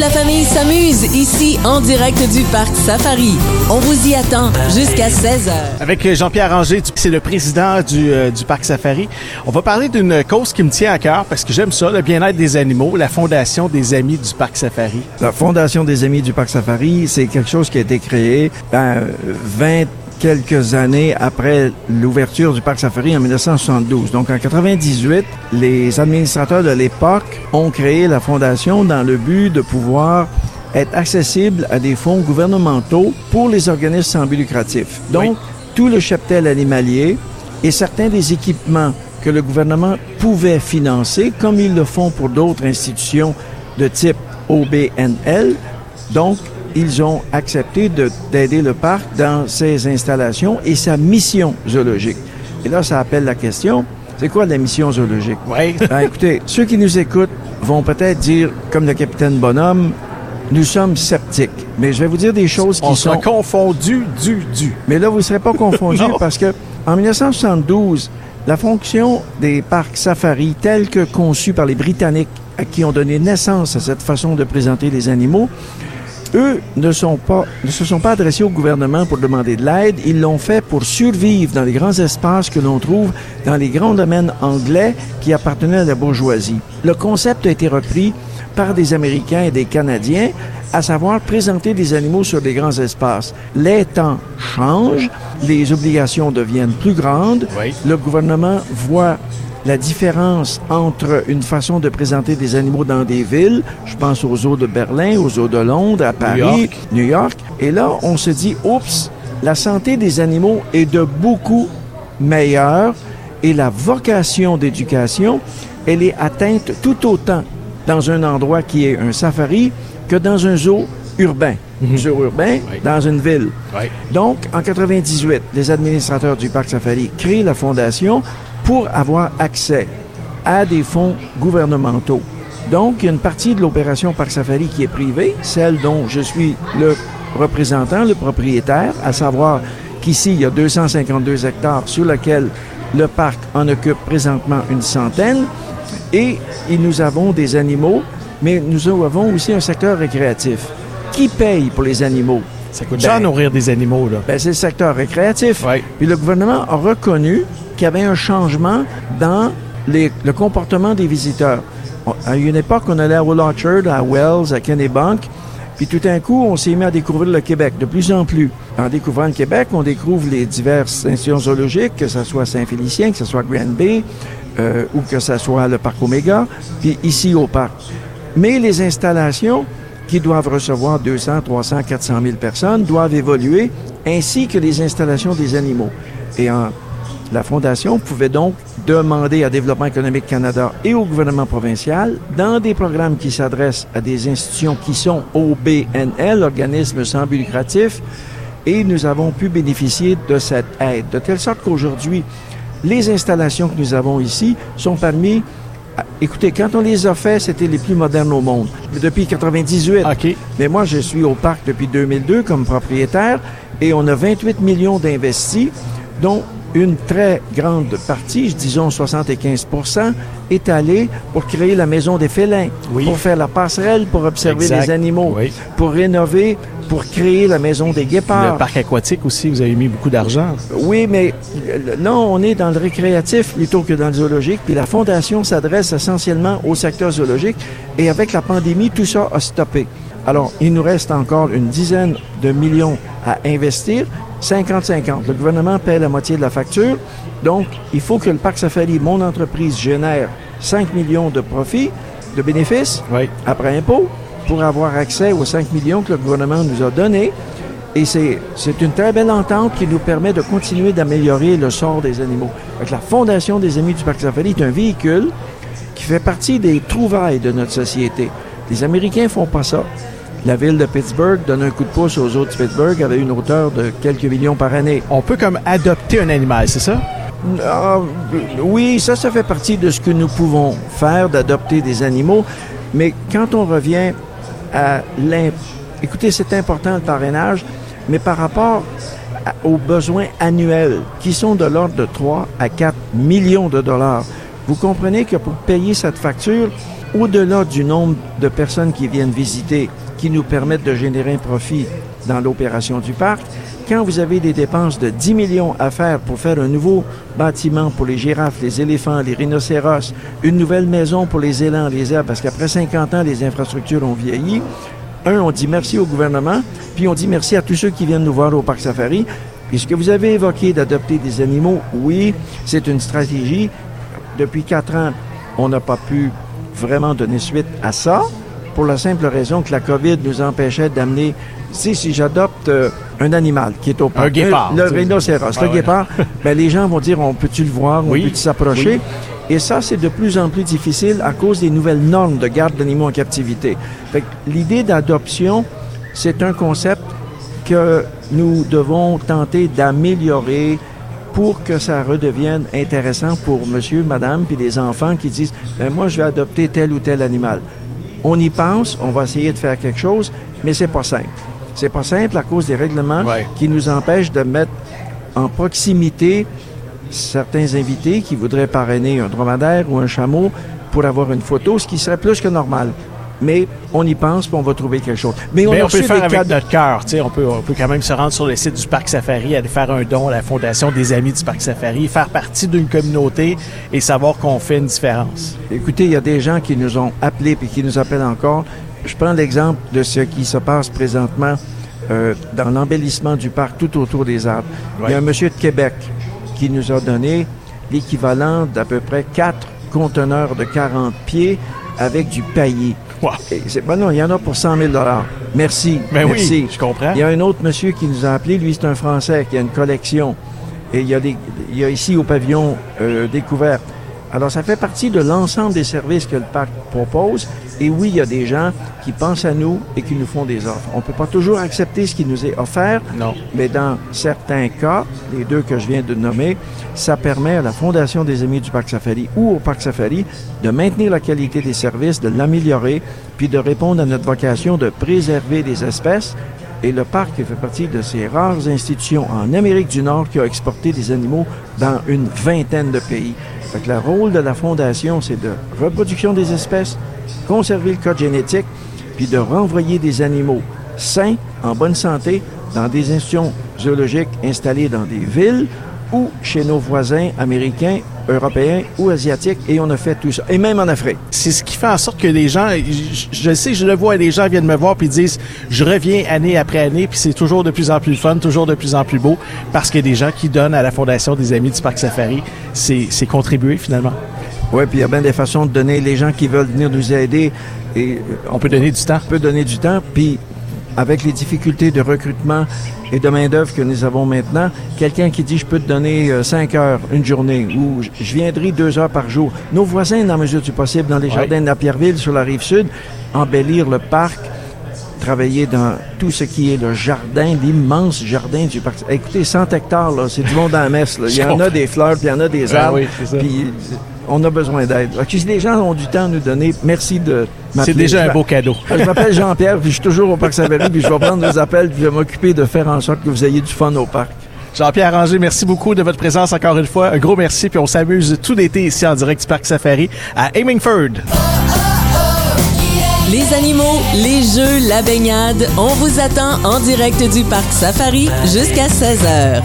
la famille s'amuse ici en direct du parc Safari. On vous y attend jusqu'à 16h. Avec Jean-Pierre Ranger, c'est le président du, euh, du parc Safari. On va parler d'une cause qui me tient à cœur parce que j'aime ça, le bien-être des animaux, la Fondation des Amis du parc Safari. La Fondation des Amis du parc Safari, c'est quelque chose qui a été créé ben, 20 quelques années après l'ouverture du parc Safari en 1972. Donc en 98, les administrateurs de l'époque ont créé la fondation dans le but de pouvoir être accessible à des fonds gouvernementaux pour les organismes sans but lucratif. Donc, tout le cheptel animalier et certains des équipements que le gouvernement pouvait financer, comme ils le font pour d'autres institutions de type OBNL. Donc, ils ont accepté d'aider le parc dans ses installations et sa mission zoologique. Et là, ça appelle la question, c'est quoi la mission zoologique? Oui. Ben, écoutez, ceux qui nous écoutent vont peut-être dire, comme le capitaine Bonhomme, nous sommes sceptiques. Mais je vais vous dire des choses qui On sont... confondus du du. Mais là, vous ne serez pas confondus parce que en 1972, la fonction des parcs safari, telle que conçue par les Britanniques à qui ont donné naissance à cette façon de présenter les animaux, eux ne, sont pas, ne se sont pas adressés au gouvernement pour demander de l'aide. Ils l'ont fait pour survivre dans les grands espaces que l'on trouve dans les grands domaines anglais qui appartenaient à la bourgeoisie. Le concept a été repris par des Américains et des Canadiens, à savoir présenter des animaux sur des grands espaces. Les temps changent, les obligations deviennent plus grandes, Oui. le gouvernement voit la différence entre une façon de présenter des animaux dans des villes, je pense aux eaux de Berlin, aux eaux de Londres, à Paris, York. New York, et là on se dit, oups, la santé des animaux est de beaucoup meilleure et la vocation d'éducation, elle est atteinte tout autant dans un endroit qui est un safari que dans un zoo urbain. Zoo urbain, Oui. dans une ville. Oui. Donc, en 98, les administrateurs du parc Safari créent la fondation pour avoir accès à des fonds gouvernementaux. Donc, il y a une partie de l'opération Parc Safari qui est privée, celle dont je suis le représentant, le propriétaire, à savoir qu'ici, il y a 252 hectares sur lesquels le parc en occupe présentement une centaine. Et, et nous avons des animaux, mais nous avons aussi un secteur récréatif. Qui paye pour les animaux? Ça coûte cher Ben, nourrir des animaux, là. Ben, c'est le secteur récréatif. Puis le gouvernement a reconnu qu'il y avait un changement dans les- le comportement des visiteurs. On- à une époque, on allait à Will Orchard, à Wells, à Kennebank, puis tout d'un coup, on s'est mis à découvrir le Québec de plus en plus. En découvrant le Québec, on découvre les diverses institutions zoologiques, que ce soit Saint-Félicien, que ce soit Grand Bay, euh, ou que ce soit le Parc Oméga, puis ici au parc. Mais les installations qui doivent recevoir 200, 300, 400 000 personnes doivent évoluer, ainsi que les installations des animaux. Et en, la Fondation pouvait donc demander à Développement économique Canada et au gouvernement provincial, dans des programmes qui s'adressent à des institutions qui sont OBNL, organismes sans but lucratif, et nous avons pu bénéficier de cette aide. De telle sorte qu'aujourd'hui, les installations que nous avons ici sont parmi... ah, Écoutez, quand on les a fait, c'était les plus modernes au monde. Depuis 98. OK. Mais moi, je suis au parc depuis 2002 comme propriétaire et on a 28 millions d'investis, dont une très grande partie, disons 75 est allée pour créer la maison des félins, Oui. pour faire la passerelle, pour observer Exact. les animaux, Oui. pour rénover, pour créer la maison des guépards. Le parc aquatique aussi, vous avez mis beaucoup d'argent. Oui, mais euh, non, on est dans le récréatif plutôt que dans le zoologique. Puis la fondation s'adresse essentiellement au secteur zoologique. Et avec la pandémie, tout ça a stoppé. Alors, il nous reste encore une dizaine de millions à investir. 50-50. Le gouvernement paie la moitié de la facture. Donc, il faut que le parc Safari, mon entreprise, génère 5 millions de profits, de bénéfices Oui. après impôt pour avoir accès aux 5 millions que le gouvernement nous a donnés. Et c'est une très belle entente qui nous permet de continuer d'améliorer le sort des animaux. La Fondation des Amis du Parc Safari est un véhicule qui fait partie des trouvailles de notre société. Les Américains font pas ça. La ville de Pittsburgh donne un coup de pouce aux autres de Pittsburgh avec une hauteur de quelques millions par année. On peut comme adopter un animal, c'est ça? Ah, oui, ça, ça fait partie de ce que nous pouvons faire, d'adopter des animaux. Mais quand on revient Écoutez, c'est important le parrainage, mais par rapport aux besoins annuels, qui sont de l'ordre de 3 à 4 millions de dollars, vous comprenez que pour payer cette facture, au-delà du nombre de personnes qui viennent visiter, qui nous permettent de générer un profit dans l'opération du parc, quand vous avez des dépenses de 10 millions à faire pour faire un nouveau bâtiment pour les girafes, les éléphants, les rhinocéros, une nouvelle maison pour les élans, les airs, parce qu'après 50 ans, les infrastructures ont vieilli, un, on dit merci au gouvernement, puis on dit merci à tous ceux qui viennent nous voir au Parc Safari. Puis ce que vous avez évoqué d'adopter des animaux, oui, c'est une stratégie. Depuis quatre ans, on n'a pas pu vraiment donner suite à ça, pour la simple raison que la COVID nous empêchait d'amener si, si j'adopte euh, un animal qui est au parc, Un guépard. le rhinocéros, Ah le ouais. guépard, ben, les gens vont dire, on peut-tu le voir, on peut-tu s'approcher? Et ça, c'est de plus en plus difficile à cause des nouvelles normes de garde d'animaux en captivité. Fait l'idée d'adoption, c'est un concept que nous devons tenter d'améliorer pour que ça redevienne intéressant pour monsieur, madame, puis les enfants qui disent, ben, moi, je vais adopter tel ou tel animal. On y pense, on va essayer de faire quelque chose, mais c'est pas simple. C'est pas simple à cause des règlements Ouais. qui nous empêchent de mettre en proximité certains invités qui voudraient parrainer un dromadaire ou un chameau pour avoir une photo, ce qui serait plus que normal. Mais on y pense, puis on va trouver quelque chose. Mais on, Mais a on peut faire avec notre cœur. tu sais, On peut, on peut quand même se rendre sur le site du Parc Safari, aller faire un don à la Fondation des Amis du Parc Safari, faire partie d'une communauté et savoir qu'on fait une différence. Écoutez, il y a des gens qui nous ont appelés et qui nous appellent encore. Je prends l'exemple de ce qui se passe présentement euh, dans l'embellissement du parc tout autour des arbres. Il y a un monsieur de Québec qui nous a donné l'équivalent d'à peu près quatre conteneurs de 40 pieds avec du paillis. Wow. Ben non, il y en a pour 100 000 Merci. Ben merci. oui, je comprends. Il y a un autre monsieur qui nous a appelé, lui c'est un Français qui a une collection. Et il y a, des, il y a ici au pavillon euh, découvert. Alors ça fait partie de l'ensemble des services que le parc propose. Et oui, il y a des gens qui pensent à nous et qui nous font des offres. On ne peut pas toujours accepter ce qui nous est offert, Non. mais dans certains cas, les deux que je viens de nommer, ça permet à la Fondation des Amis du Parc Safari ou au Parc Safari de maintenir la qualité des services, de l'améliorer, puis de répondre à notre vocation de préserver les espèces. Et le parc fait partie de ces rares institutions en Amérique du Nord qui a exporté des animaux dans une vingtaine de pays. Fait le rôle de la Fondation, c'est de reproduction des espèces, conserver le code génétique, puis de renvoyer des animaux sains, en bonne santé, dans des institutions zoologiques installées dans des villes ou chez nos voisins américains, européens ou asiatiques. Et on a fait tout ça. Et même en Afrique. C'est ce qui fait en sorte que les gens, je, je sais, je le vois, les gens viennent me voir puis disent, je reviens année après année, puis c'est toujours de plus en plus fun, toujours de plus en plus beau, parce qu'il y a des gens qui donnent à la Fondation des Amis du Parc Safari. C'est c'est contribuer finalement. Oui, puis il y a bien des façons de donner. Les gens qui veulent venir nous aider, et euh, On peut donner du temps. on peut donner du temps. Puis avec les difficultés de recrutement et de main-d'œuvre que nous avons maintenant, quelqu'un qui dit je peux te donner euh, cinq heures une journée ou je- viendrai deux heures par jour. Nos voisins, dans la mesure du possible, dans les jardins de la Pierreville, sur la rive sud, embellir le parc, travailler dans tout ce qui est le jardin, l'immense jardin du parc. Écoutez, 100 hectares, c'est du monde à la messe. là. Il y en a des fleurs, puis il y en a des Ah arbres. oui. Puis on a besoin d'aide. Si les gens ont du temps à nous donner, merci de m'appeler. C'est déjà Je un beau cadeau. je m'appelle Jean-Pierre, puis je suis toujours au Parc Savary, puis je vais prendre vos appels, puis je vais m'occuper de faire en sorte que vous ayez du fun au parc. Jean-Pierre Ranger, merci beaucoup de votre présence encore une fois. Un gros merci, puis on s'amuse tout l'été ici en direct du Parc Safari à Hemingford. Les animaux, les jeux, la baignade, on vous attend en direct du Parc Safari jusqu'à 16h.